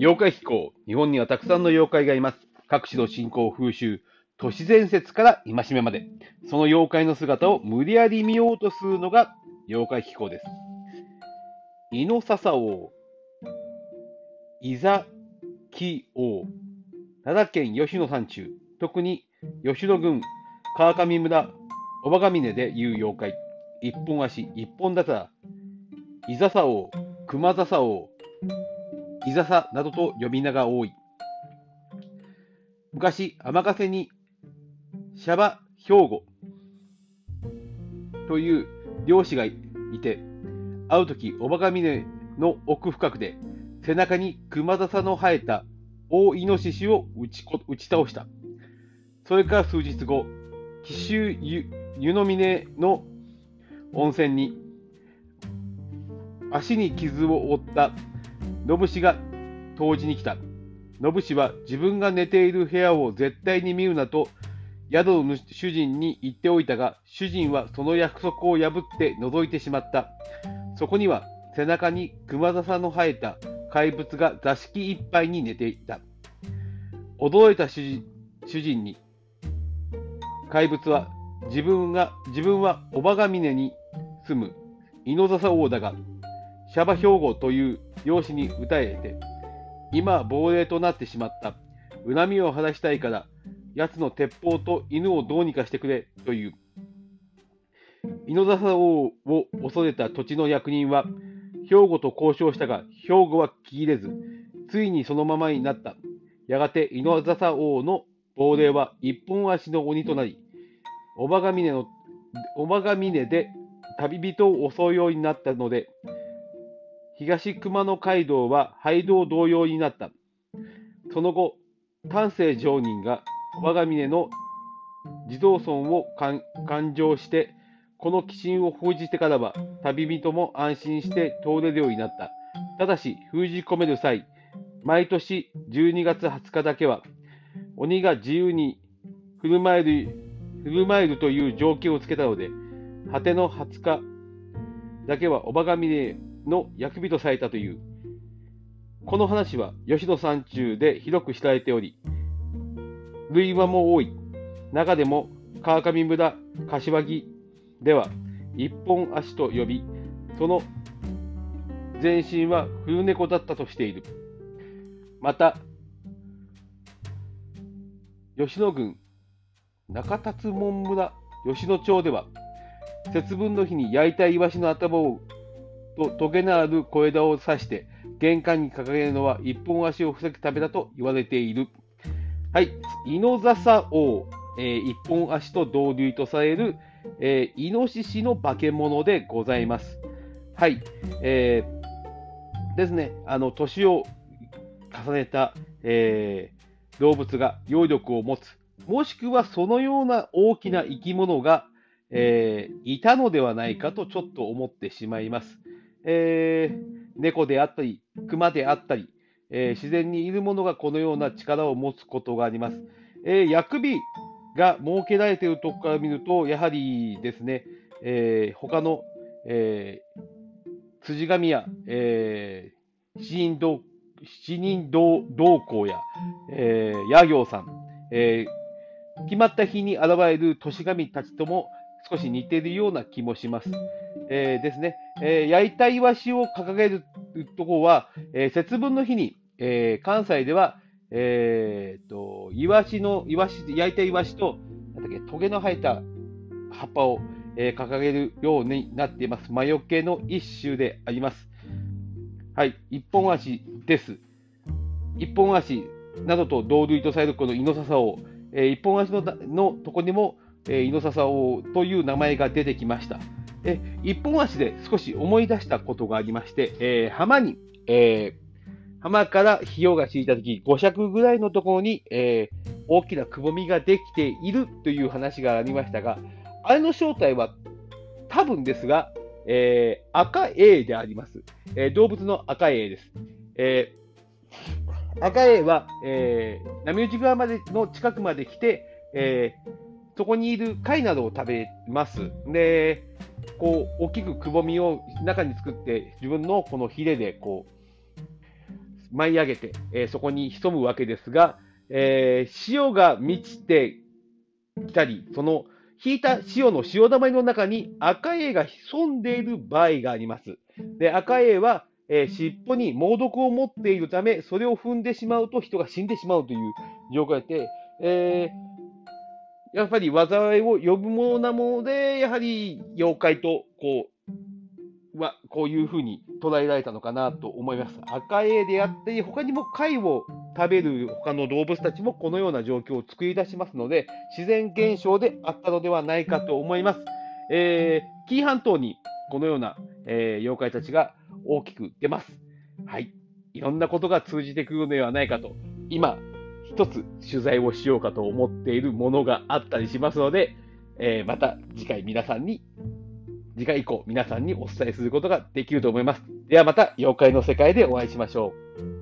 妖怪飛行。日本にはたくさんの妖怪がいます。各地の信仰風習、都市伝説から戒めまで、その妖怪の姿を無理やり見ようとするのが妖怪飛行です。井の笹王、伊沢木王、奈良県吉野山中、特に吉野郡川上村小場峰でいう妖怪、一本足、一本だた、伊笹王、熊笹王、伊笹などと呼び名が多い。昔、天ヶ瀬にシャバ兵庫という漁師がいて、会うとき、おばが峰の奥深くで、背中に熊笹の生えた大イノシシを打ち打ち倒した。それから数日後、紀州湯の峰の温泉に、足に傷を負った信氏が投じに来た。信氏は自分が寝ている部屋を絶対に見るなと宿の主人に言っておいたが、主人はその約束を破って覗いてしまった。そこには背中に熊笹の生えた怪物が座敷いっぱいに寝ていた。驚いた主人に、怪物は自分が自分は小場ヶ峰に住む井の笹王だが、シャバ兵庫という養子に歌えて、今亡霊となってしまった。恨みを晴らしたいから、奴の鉄砲と犬をどうにかしてくれという。井の笹王を恐れた土地の役人は、兵庫と交渉したが、兵庫は聞き入れず、ついにそのままになった。やがて井の笹王の亡霊は一本足の鬼となり、おばが峰の、おばが峰で旅人を襲うようになったので、東熊野街道は廃道同様になった。その後、丹精上人が我が峰の地蔵村を勘定して、この寄進を封じてからは、旅人も安心して通れるようになった。ただし、封じ込める際、毎年12月20日だけは、鬼が自由に振る舞える振る舞えるという条件をつけたので、果ての20日だけはおばが峰の役人とされたという。この話は吉野山中で広く知られており、類話も多い。中でも川上村柏木では一本足と呼び、その全身は冬猫だったとしている。また、吉野郡中達門村吉野町では、節分の日に焼いたイワシの頭をとトゲのある小枝を刺して玄関に掲げるのは一本足を防ぐためだと言われている。はい、イノザサ王、えー、一本足と同類とされる、えー、イノシシの化け物でございます。はい、えー、ですね、あの年を重ねた、えー、動物が揚力を持つ、もしくはそのような大きな生き物が、えー、いたのではないかとちょっと思ってしまいます。えー、猫であったり、熊であったり、えー、自然にいるものがこのような力を持つことがあります。えー、薬日が設けられているところから見ると、やはりですね、えー、他の、えー、辻神や、えー、七人道七人道道行や、えー、野行さん、えー、決まった日に現れる都市神たちとも少し似ているような気もします。えー、ですね、えー、焼いたイワシを掲げるところは、えー、節分の日に、えー、関西では、えー、と、イワシの、イワシ、焼いたイワシと、なんだっけ、トゲの生えた葉っぱを、えー、掲げるようになっています。魔除けの一種であります。はい、一本足です。一本足などと同類とされるこのイノササを、えー、一本足ののとこにも、えー、イノササオという名前が出てきました。え一本足で少し思い出したことがありまして、えー、浜に、えー、浜から費用が敷いたとき、5尺ぐらいのところに、えー、大きなくぼみができているという話がありましたが、あれの正体は多分ですが、えー、赤 A であります。えー、動物の赤 A です。えー、赤 A は、えー、波打ち川までの近くまで来て、えー、そこにいる貝などを食べます。で、こう、大きくくぼみを中に作って、自分のこのヒレで、こう、舞い上げて、えーそこに潜むわけですが、えー潮が満ちてきたり、その引いた潮の潮だまりの中に赤エイが潜んでいる場合があります。で、赤エイは、えー尻尾に猛毒を持っているため、それを踏んでしまうと人が死んでしまうという状況で、えーやっぱり災いを呼ぶものなもので、やはり妖怪とこう、はこういうふうに捉えられたのかなと思います。赤エイであったり、他にも貝を食べる他の動物たちもこのような状況を作り出しますので、自然現象であったのではないかと思います。えー、紀伊半島にこのような、えー妖怪たちが大きく出ます。はい。いろんなことが通じてくるのではないかと、今、一つ取材をしようかと思っているものがあったりしますので、えーまた次回皆さんに、次回以降皆さんにお伝えすることができると思います。ではまた妖怪の世界でお会いしましょう。